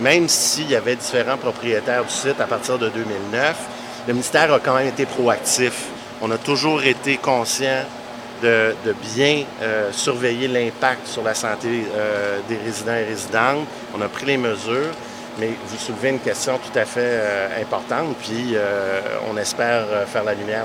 même s'il y avait différents propriétaires du site à partir de 2009, le ministère a quand même été proactif. On a toujours été conscient de, bien euh, surveiller l'impact sur la santé euh, des résidents et résidentes. On a pris les mesures, mais vous soulevez une question tout à fait euh, importante, puis on espère faire la lumière